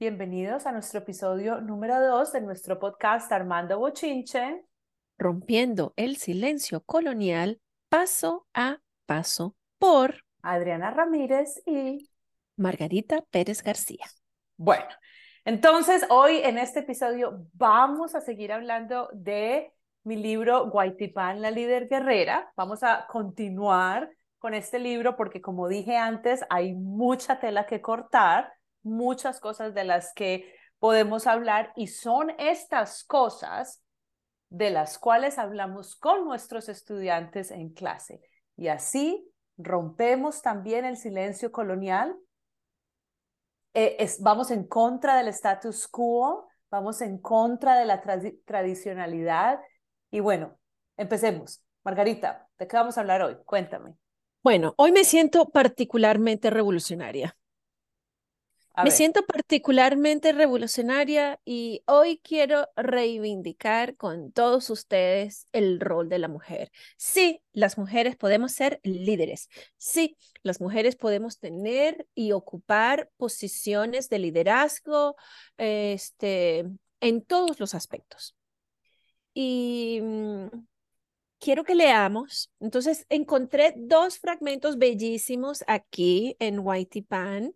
Bienvenidos a nuestro episodio número 2 de nuestro podcast Armando Bochinche. Rompiendo el silencio colonial paso a paso por Adriana Ramírez y Margarita Pérez García. Bueno, entonces hoy en este episodio vamos a seguir hablando de mi libro Guaitipán, la líder guerrera. Vamos a continuar con este libro porque como dije antes, hay mucha tela que cortar muchas cosas de las que podemos hablar y son estas cosas de las cuales hablamos con nuestros estudiantes en clase. Y así rompemos también el silencio colonial, eh, vamos en contra del status quo, vamos en contra de la tradicionalidad. Y bueno, empecemos. Margarita, ¿de qué vamos a hablar hoy? Cuéntame. Bueno, hoy me siento particularmente revolucionaria. Me siento particularmente revolucionaria y hoy quiero reivindicar con todos ustedes el rol de la mujer. Sí, las mujeres podemos ser líderes. Sí, las mujeres podemos tener y ocupar posiciones de liderazgo este, en todos los aspectos. Y mm, quiero que leamos. Entonces, encontré dos fragmentos bellísimos aquí en Whitey Pan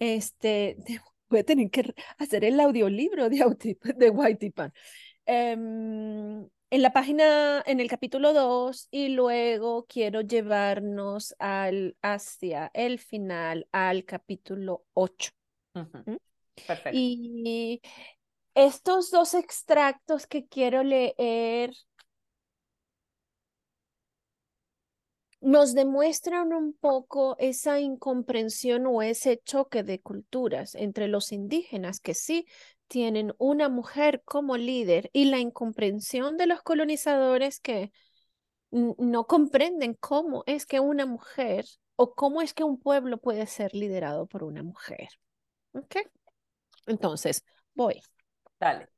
este, voy a tener que hacer el audiolibro de, de Whitey Pan. Em, en la página, en el capítulo 2, y luego quiero llevarnos al, hacia el final, al capítulo 8. Perfecto. Y estos dos extractos que quiero leer nos demuestran un poco esa incomprensión o ese choque de culturas entre los indígenas que sí tienen una mujer como líder y la incomprensión de los colonizadores que no comprenden cómo es que una mujer o cómo es que un pueblo puede ser liderado por una mujer. ¿Ok? Entonces, voy. Dale.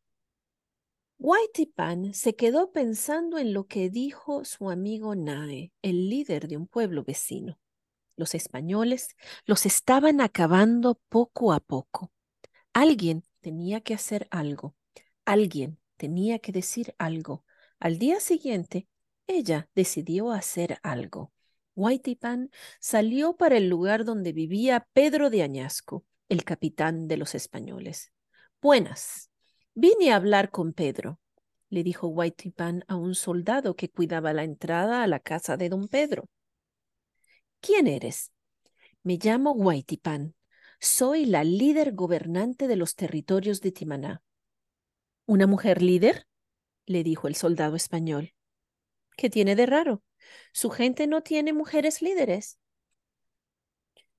Pan se quedó pensando en lo que dijo su amigo Nae, el líder de un pueblo vecino. Los españoles los estaban acabando poco a poco. Alguien tenía que hacer algo. Alguien tenía que decir algo. Al día siguiente, ella decidió hacer algo. Pan salió para el lugar donde vivía Pedro de Añasco, el capitán de los españoles. Buenas, Vine a hablar con Pedro, le dijo Whitey-Pan a un soldado que cuidaba la entrada a la casa de don Pedro. ¿Quién eres? Me llamo Whitey-Pan. Soy la líder gobernante de los territorios de Timaná. ¿Una mujer líder? le dijo el soldado español. ¿Qué tiene de raro? Su gente no tiene mujeres líderes.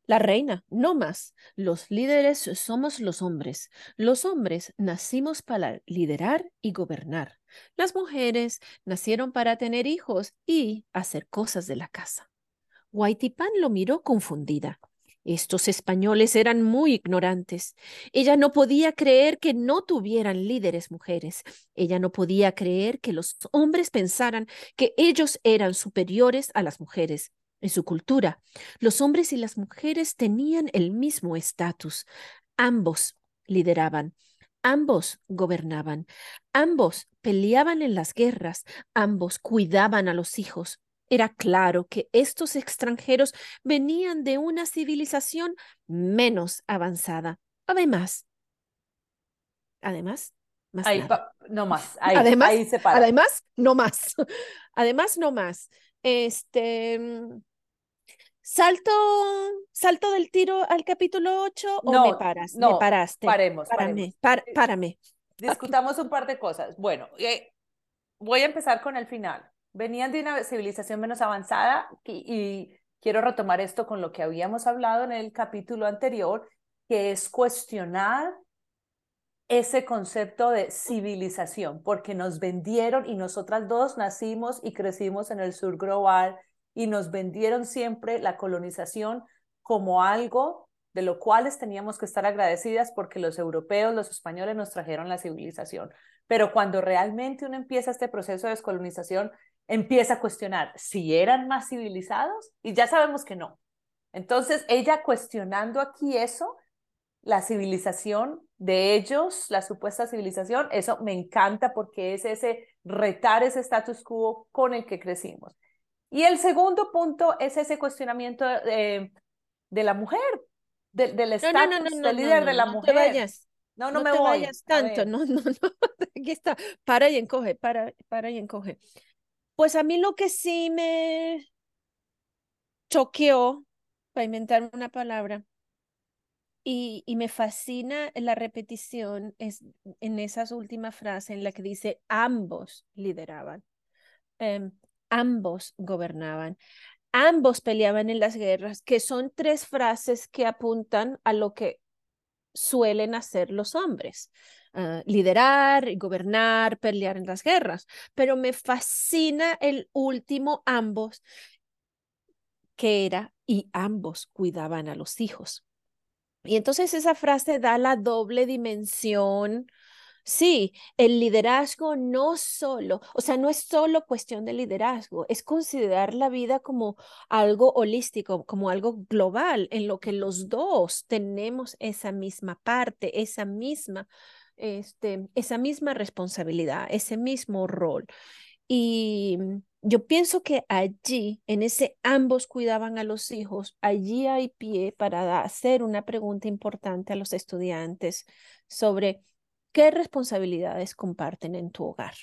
La reina, no más. Los líderes somos los hombres. Los hombres nacimos para liderar y gobernar. Las mujeres nacieron para tener hijos y hacer cosas de la casa. Pan lo miró confundida. Estos españoles eran muy ignorantes. Ella no podía creer que no tuvieran líderes mujeres. Ella no podía creer que los hombres pensaran que ellos eran superiores a las mujeres. En su cultura, los hombres y las mujeres tenían el mismo estatus. Ambos lideraban, ambos gobernaban, ambos peleaban en las guerras, ambos cuidaban a los hijos. Era claro que estos extranjeros venían de una civilización menos avanzada. Además, además, más no más, además, ahí se para. Además, no más. Además, no más. Este, ¿Salto, salto del tiro al capítulo 8 o me paras? No, me paraste. Paremos, párame, paremos. Eh, párame. Discutamos un par de cosas. Bueno, eh, voy a empezar con el final. Venían de una civilización menos avanzada y, y quiero retomar esto con lo que habíamos hablado en el capítulo anterior, que es cuestionar ese concepto de civilización, porque nos vendieron y nosotras dos nacimos y crecimos en el sur global y nos vendieron siempre la colonización como algo de lo cual teníamos que estar agradecidas porque los europeos, los españoles nos trajeron la civilización. Pero cuando realmente uno empieza este proceso de descolonización, empieza a cuestionar si eran más civilizados y ya sabemos que no. Entonces, ella cuestionando aquí eso, la civilización de ellos, la supuesta civilización, eso me encanta porque es ese retar ese status quo con el que crecimos. Y el segundo punto es ese cuestionamiento de, de la mujer, del estatus del líder de la mujer. No te vayas. No, no, me te vayas tanto, no, no, no, aquí está, para y encoge, para, para y encoge. Pues a mí lo que sí me choqueó, para inventar una palabra, y, y, me fascina la repetición es en esas últimas frases en la que dice ambos lideraban, em, ambos gobernaban, ambos peleaban en las guerras, que son tres frases que apuntan a lo que suelen hacer los hombres. Uh, liderar, gobernar, pelear en las guerras. Pero me fascina el último ambos, que era y ambos cuidaban a los hijos. Y entonces esa frase da la doble dimensión. Sí, el liderazgo no solo, o sea, no es solo cuestión de liderazgo, es considerar la vida como algo holístico, como algo global, en lo que los dos tenemos esa misma parte, esa misma, este, esa misma responsabilidad, ese mismo rol. Y yo pienso que allí, en ese ambos cuidaban a los hijos, allí hay pie para hacer una pregunta importante a los estudiantes sobre qué responsabilidades comparten en tu hogar.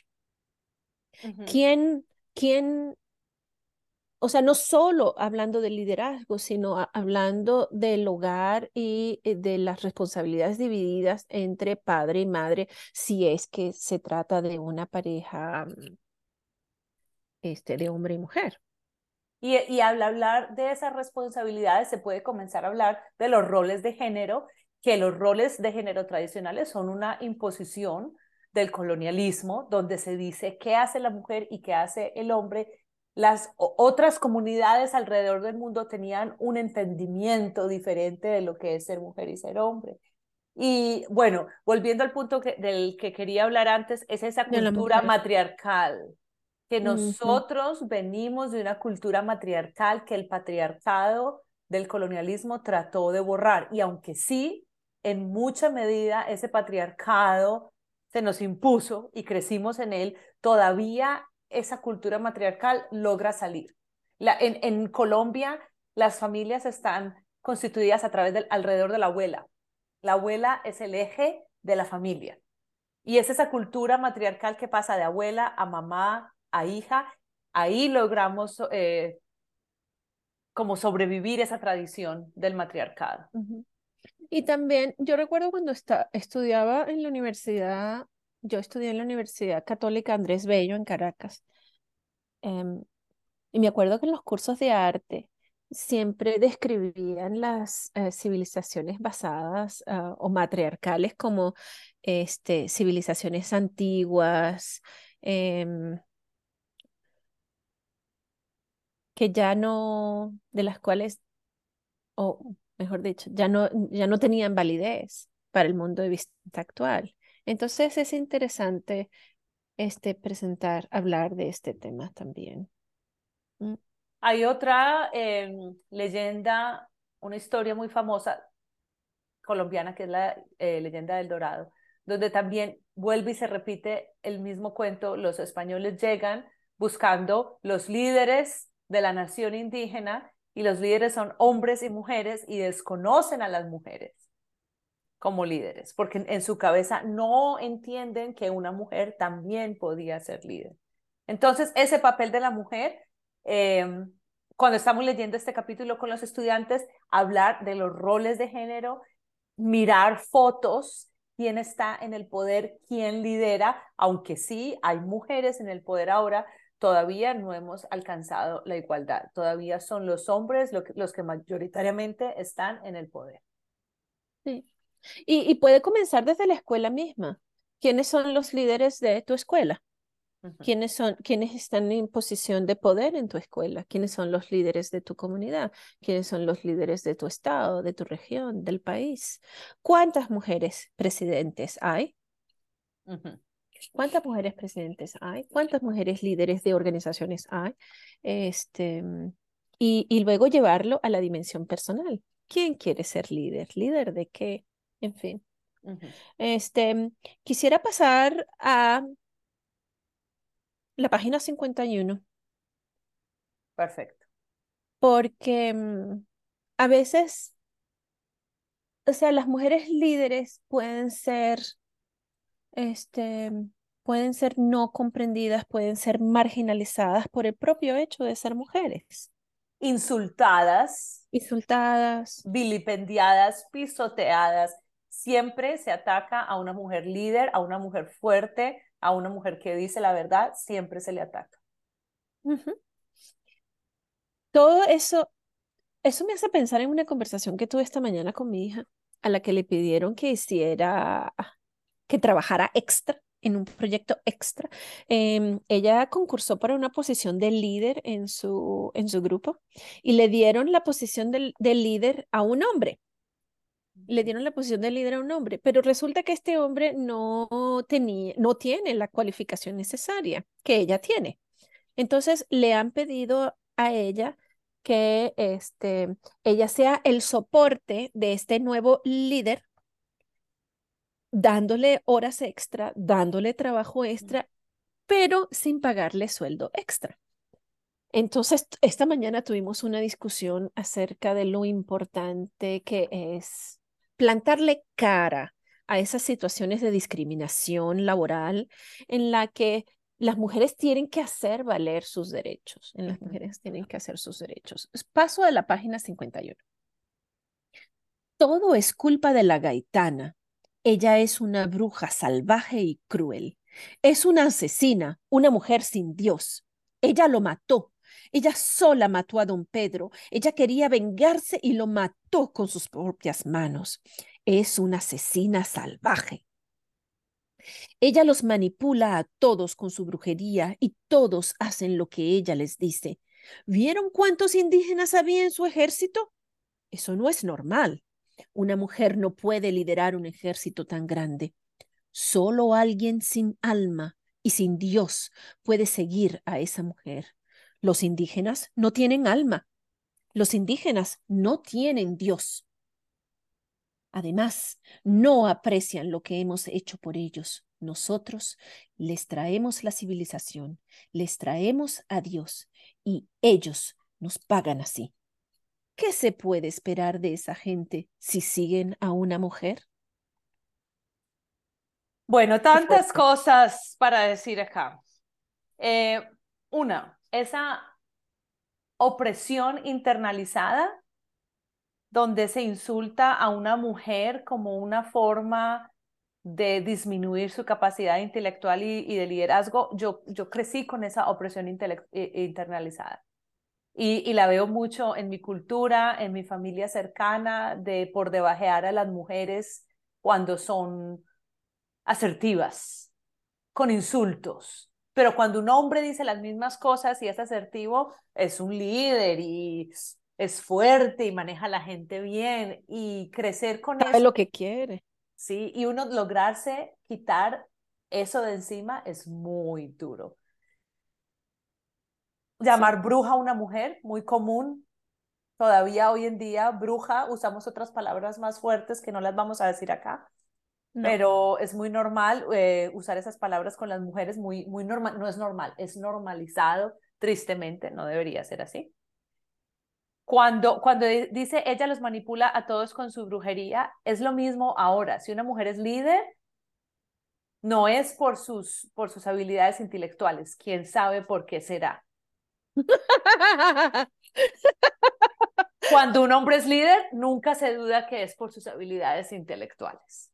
¿Quién, quién, o sea, no solo hablando de liderazgo, sino hablando del hogar y eh, de las responsabilidades divididas entre padre y madre, si es que se trata de una pareja mm, este, de hombre y mujer. Y, y al hablar de esas responsabilidades se puede comenzar a hablar de los roles de género, que los roles de género tradicionales son una imposición del colonialismo, donde se dice qué hace la mujer y qué hace el hombre. Las otras comunidades alrededor del mundo tenían un entendimiento diferente de lo que es ser mujer y ser hombre. Y bueno, volviendo al punto que, del que quería hablar antes, es esa cultura matriarcal que nosotros venimos de una cultura matriarcal que el patriarcado del colonialismo trató de borrar. Y aunque sí, en mucha medida ese patriarcado se nos impuso y crecimos en él, todavía esa cultura matriarcal logra salir. En, en Colombia, las familias están constituidas a través del alrededor de la abuela. La abuela es el eje de la familia. Y es esa cultura matriarcal que pasa de abuela a mamá, a hija, ahí logramos eh, como sobrevivir esa tradición del matriarcado. Y también, yo recuerdo cuando estudiaba en la universidad, yo estudié en la Universidad Católica Andrés Bello en Caracas, em, y me acuerdo que en los cursos de arte siempre describían las eh, civilizaciones basadas ah, o matriarcales como este, civilizaciones antiguas, em, que ya no, de las cuales, o mejor dicho, ya no, ya no tenían validez para el mundo de vista actual. Entonces es interesante este, presentar, hablar de este tema también. Mm. Hay otra em, leyenda, una historia muy famosa colombiana, que es la eh, leyenda del Dorado, donde también vuelve y se repite el mismo cuento. Los españoles llegan buscando los líderes de la nación indígena y los líderes son hombres y mujeres y desconocen a las mujeres como líderes, porque en su cabeza no entienden que una mujer también podía ser líder. Entonces, ese papel de la mujer, em, cuando estamos leyendo este capítulo con los estudiantes, hablar de los roles de género, mirar fotos, quién está en el poder, quién lidera, aunque sí hay mujeres en el poder ahora, todavía no hemos alcanzado la igualdad. Todavía son los hombres los que mayoritariamente están en el poder. Sí. Y, puede comenzar desde la escuela misma. ¿Quiénes son los líderes de tu escuela? ¿Quiénes, son, ¿Quiénes están en posición de poder en tu escuela? ¿Quiénes son los líderes de tu comunidad? ¿Quiénes son los líderes de tu estado, de tu región, del país? ¿Cuántas mujeres presidentes hay? ¿Cuántas mujeres presidentes hay? ¿Cuántas mujeres líderes de organizaciones hay? Este, y, y luego llevarlo a la dimensión personal. ¿Quién quiere ser líder? ¿Líder de qué? En fin. Este, quisiera pasar a la página 51. Perfecto. Porque mm, a veces, o sea, las mujeres líderes pueden ser, este, pueden ser no comprendidas, pueden ser marginalizadas por el propio hecho de ser mujeres. Insultadas. Insultadas. Vilipendiadas, pisoteadas. Siempre se ataca a una mujer líder, a una mujer fuerte, a una mujer que dice la verdad, siempre se le ataca. Todo eso, eso me hace pensar en una conversación que tuve esta mañana con mi hija, a la que le pidieron que hiciera, que trabajara extra en un proyecto extra. Em, ella concursó para una posición de líder en su, en su grupo y le dieron la posición del, líder a un hombre. Le dieron la posición de líder a un hombre, pero resulta que este hombre no, tenía, no tiene la cualificación necesaria que ella tiene. Entonces le han pedido a ella que este, ella sea el soporte de este nuevo líder dándole horas extra, dándole trabajo extra, pero sin pagarle sueldo extra. Entonces, esta mañana tuvimos una discusión acerca de lo importante que es plantarle cara a esas situaciones de discriminación laboral en la que las mujeres tienen que hacer valer sus derechos, en las mujeres tienen que hacer sus derechos. Paso de la página 51. Todo es culpa de la gaitana, ella es una bruja salvaje y cruel. Es una asesina, una mujer sin Dios. Ella lo mató. Ella sola mató a don Pedro. Ella quería vengarse y lo mató con sus propias manos. Es una asesina salvaje. Ella los manipula a todos con su brujería y todos hacen lo que ella les dice. ¿Vieron cuántos indígenas había en su ejército? Eso no es normal. Una mujer no puede liderar un ejército tan grande. Solo alguien sin alma y sin Dios puede seguir a esa mujer. Los indígenas no tienen alma. Los indígenas no tienen Dios. Además, no aprecian lo que hemos hecho por ellos. Nosotros les traemos la civilización, les traemos a Dios y ellos nos pagan así. ¿Qué se puede esperar de esa gente si siguen a una mujer? Bueno, tantas cosas para decir acá. Eh, una, esa opresión internalizada donde se insulta a una mujer como una forma de disminuir su capacidad intelectual y, de liderazgo. Yo, yo crecí con esa opresión eh, internalizada. Y, la veo mucho en mi cultura, en mi familia cercana, de por debajear a las mujeres cuando son asertivas, con insultos. Pero cuando un hombre dice las mismas cosas y es asertivo, es un líder y es fuerte y maneja a la gente bien y crecer con Sabe lo que quiere. Sí, y uno lograrse quitar eso de encima es muy duro llamar bruja a una mujer, muy común. Todavía hoy en día, bruja, usamos otras palabras más fuertes que no las vamos a decir acá, pero es muy normal eh, usar esas palabras con las mujeres, muy, muy normal, no es normal, es normalizado, tristemente, no debería ser así. Cuando, cuando dice ella los manipula a todos con su brujería, es lo mismo ahora. Si una mujer es líder, no es por sus, por sus habilidades intelectuales, quién sabe por qué será Cuando un hombre es líder, nunca se duda que es por sus habilidades intelectuales.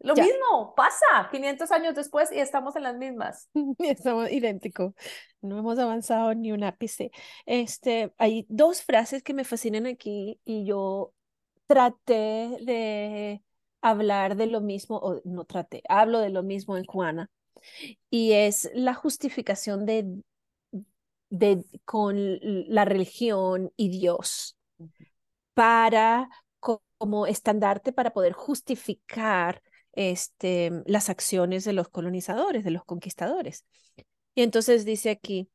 Lo mismo pasa 500 años después y estamos en las mismas. Estamos idénticos. No hemos avanzado ni un ápice. Este, hay dos frases que me fascinan aquí y yo traté de hablar de lo mismo, o no traté, hablo de lo mismo en Juana, y es la justificación de de, con la religión y Dios para como estandarte para poder justificar este, las acciones de los colonizadores, de los conquistadores. Y entonces dice aquí,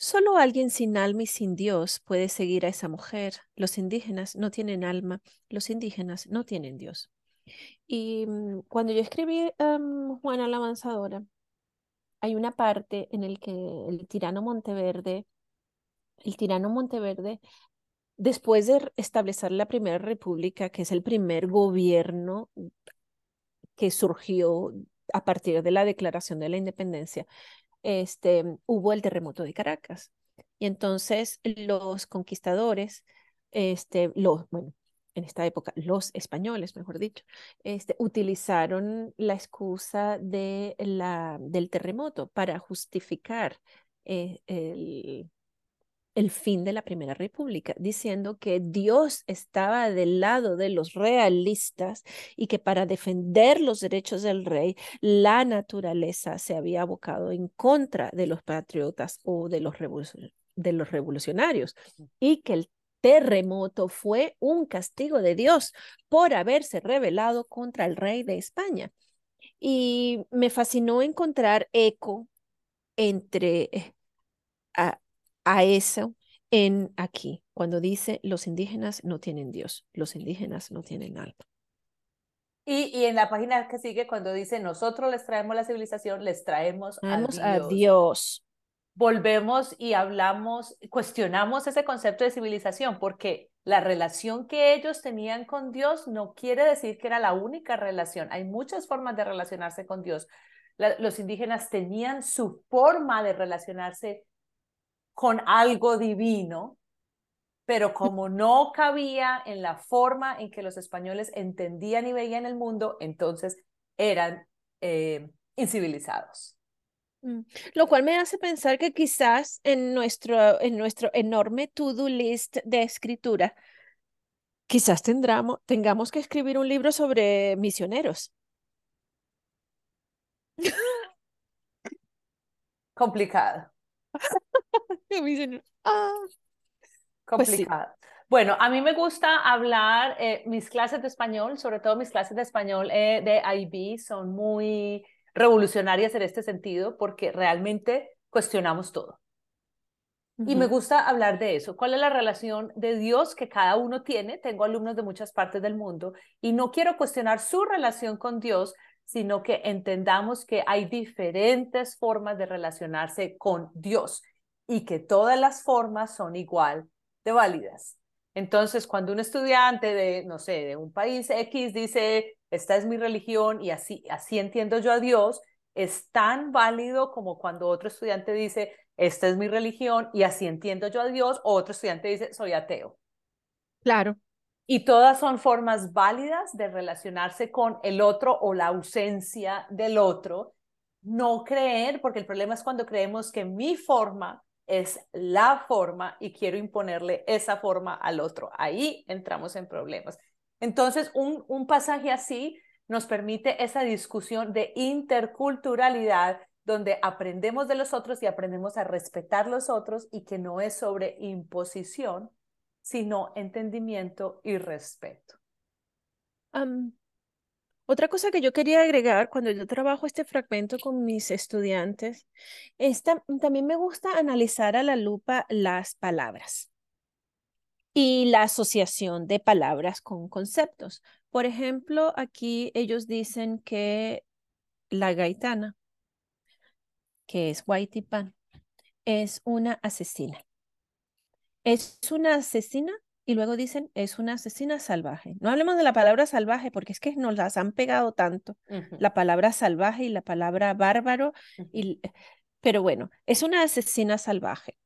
Solo alguien sin alma y sin Dios puede seguir a esa mujer. Los indígenas no tienen alma, los indígenas no tienen Dios. Y mm, cuando yo escribí um, Juana la Avanzadora, hay una parte en el que el tirano Monteverde, el tirano Monteverde, después de establecer la primera república, que es el primer gobierno que surgió a partir de la declaración de la independencia, este, hubo el terremoto de Caracas. Y entonces los conquistadores, este, los, bueno, en esta época, los españoles, mejor dicho, este, utilizaron la excusa de la, del terremoto para justificar eh, el, el fin de la Primera República, diciendo que Dios estaba del lado de los realistas y que para defender los derechos del rey, la naturaleza se había abocado en contra de los patriotas o de los, de los revolucionarios y que el terremoto fue un castigo de Dios por haberse rebelado contra el rey de España. Y me fascinó encontrar eco entre eh, a eso en aquí, cuando dice los indígenas no tienen Dios, los indígenas no tienen alma. Y, y en la página que sigue, cuando dice nosotros les traemos la civilización, les traemos, a, Dios. Volvemos y hablamos, cuestionamos ese concepto de civilización, porque la relación que ellos tenían con Dios no quiere decir que era la única relación. Hay muchas formas de relacionarse con Dios. los indígenas tenían su forma de relacionarse con algo divino, pero como no cabía en la forma en que los españoles entendían y veían el mundo, entonces eran eh, incivilizados. Mm, lo cual me hace pensar que quizás en nuestro, en nuestro enorme to-do list de escritura, quizás tendremos, tengamos que escribir un libro sobre misioneros. Complicado. Ah". Pues Complicado. Bueno, a mí me gusta hablar, eh, mis clases de español, sobre todo mis clases de español eh, de IB, son muy revolucionarias en este sentido porque realmente cuestionamos todo. Y me gusta hablar de eso. ¿Cuál es la relación de Dios que cada uno tiene? Tengo alumnos de muchas partes del mundo y no quiero cuestionar su relación con Dios, sino que entendamos que hay diferentes formas de relacionarse con Dios y que todas las formas son igual de válidas. Entonces, cuando un estudiante de, no sé, de un país X dice, esta es mi religión y así, así entiendo yo a Dios, es tan válido como cuando otro estudiante dice, esta es mi religión y así entiendo yo a Dios, o otro estudiante dice, soy ateo. Claro. Y todas son formas válidas de relacionarse con el otro o la ausencia del otro. No creer, porque el problema es cuando creemos que mi forma es la forma y quiero imponerle esa forma al otro. Ahí entramos en problemas. Entonces, un, un pasaje así nos permite esa discusión de interculturalidad donde aprendemos de los otros y aprendemos a respetar los otros y que no es sobre imposición, sino entendimiento y respeto. Otra cosa que yo quería agregar cuando yo trabajo este fragmento con mis estudiantes, esta, también me gusta analizar a la lupa las palabras y la asociación de palabras con conceptos. Por ejemplo, aquí ellos dicen que la gaitana, que es Pan, es una asesina. Es una asesina y luego dicen es una asesina salvaje. No hablemos de la palabra salvaje porque es que nos las han pegado tanto, la palabra salvaje y la palabra bárbaro, y, pero bueno, es una asesina salvaje.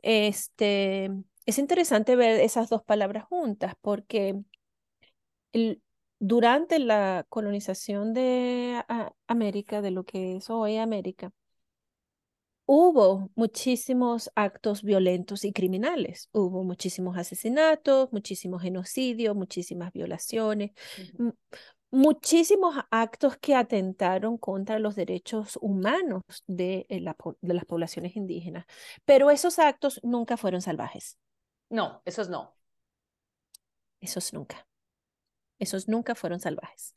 Este, es interesante ver esas dos palabras juntas porque el, durante la colonización de América, de lo que es hoy América, hubo muchísimos actos violentos y criminales. Hubo muchísimos asesinatos, muchísimos genocidios, muchísimas violaciones, muchísimos actos que atentaron contra los derechos humanos de, eh, de las poblaciones indígenas. Pero esos actos nunca fueron salvajes. No, esos no. Esos nunca. Esos nunca fueron salvajes.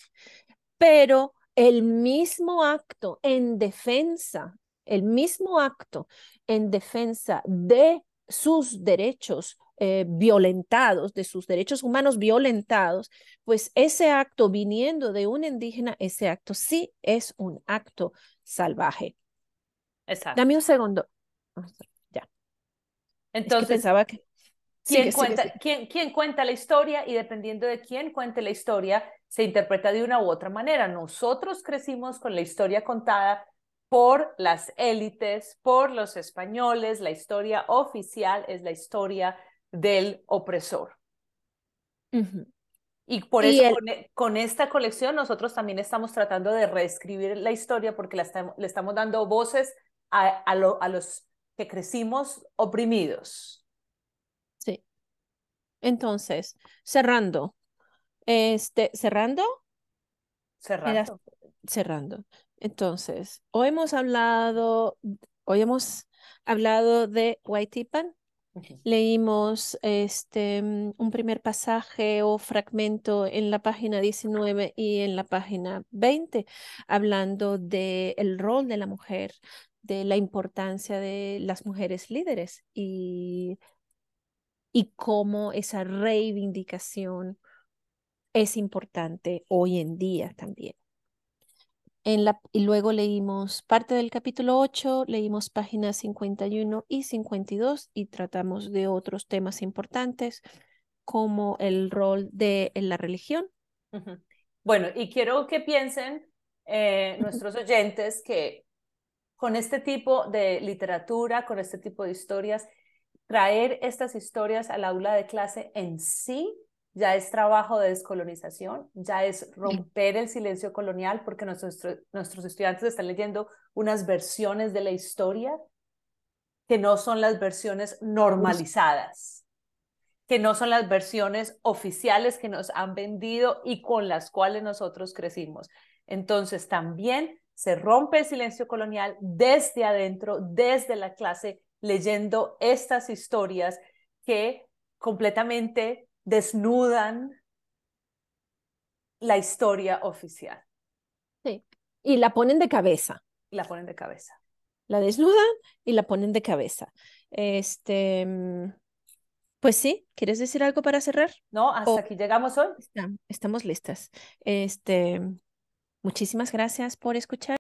Pero el mismo acto en defensa el mismo acto en defensa de sus derechos eh, violentados, de sus derechos humanos violentados, pues ese acto viniendo de un indígena, ese acto sí es un acto salvaje. Exacto. Dame un segundo. Ya. Entonces, es que pensaba que... ¿quién, Sigue, sigue, cuenta, sigue. ¿quién, ¿Quién cuenta la historia? Y dependiendo de quién cuente la historia, se interpreta de una u otra manera. Nosotros crecimos con la historia contada por las élites, por los españoles. La historia oficial es la historia del opresor. Y por Y eso el- con, e- con esta colección nosotros también estamos tratando de reescribir la historia porque la estamos, le estamos dando voces a, a, lo- a los que crecimos oprimidos. Sí. Entonces, cerrando. Este, cerrando, Era- Cerrando. Entonces, hoy hemos hablado, hoy hemos hablado de Huaytipan. Ujú. Leímos este, mm, un primer pasaje o fragmento en la página 19 y en la página 20, hablando del rol de la mujer, de la importancia de las mujeres líderes y, y cómo esa reivindicación es importante hoy en día también. En la, y luego leímos parte del capítulo 8, leímos páginas 51 y 52 y tratamos de otros temas importantes como el rol de la religión. Bueno, y quiero que piensen eh, nuestros oyentes que con este tipo de literatura, con este tipo de historias, traer estas historias al aula de clase en sí ya es trabajo de descolonización, ya es romper el silencio colonial porque nuestros, nuestros estudiantes están leyendo unas versiones de la historia que no son las versiones normalizadas, que no son las versiones oficiales que nos han vendido y con las cuales nosotros crecimos. Entonces también se rompe el silencio colonial desde adentro, desde la clase, leyendo estas historias que completamente desnudan la historia oficial. Sí. Y la ponen de cabeza, La ponen de cabeza. la desnudan y la ponen de cabeza. Este, pues sí, ¿quieres decir algo para cerrar? ¿No? Hasta Oh. aquí llegamos hoy. Estamos listas. Este, muchísimas gracias por escuchar.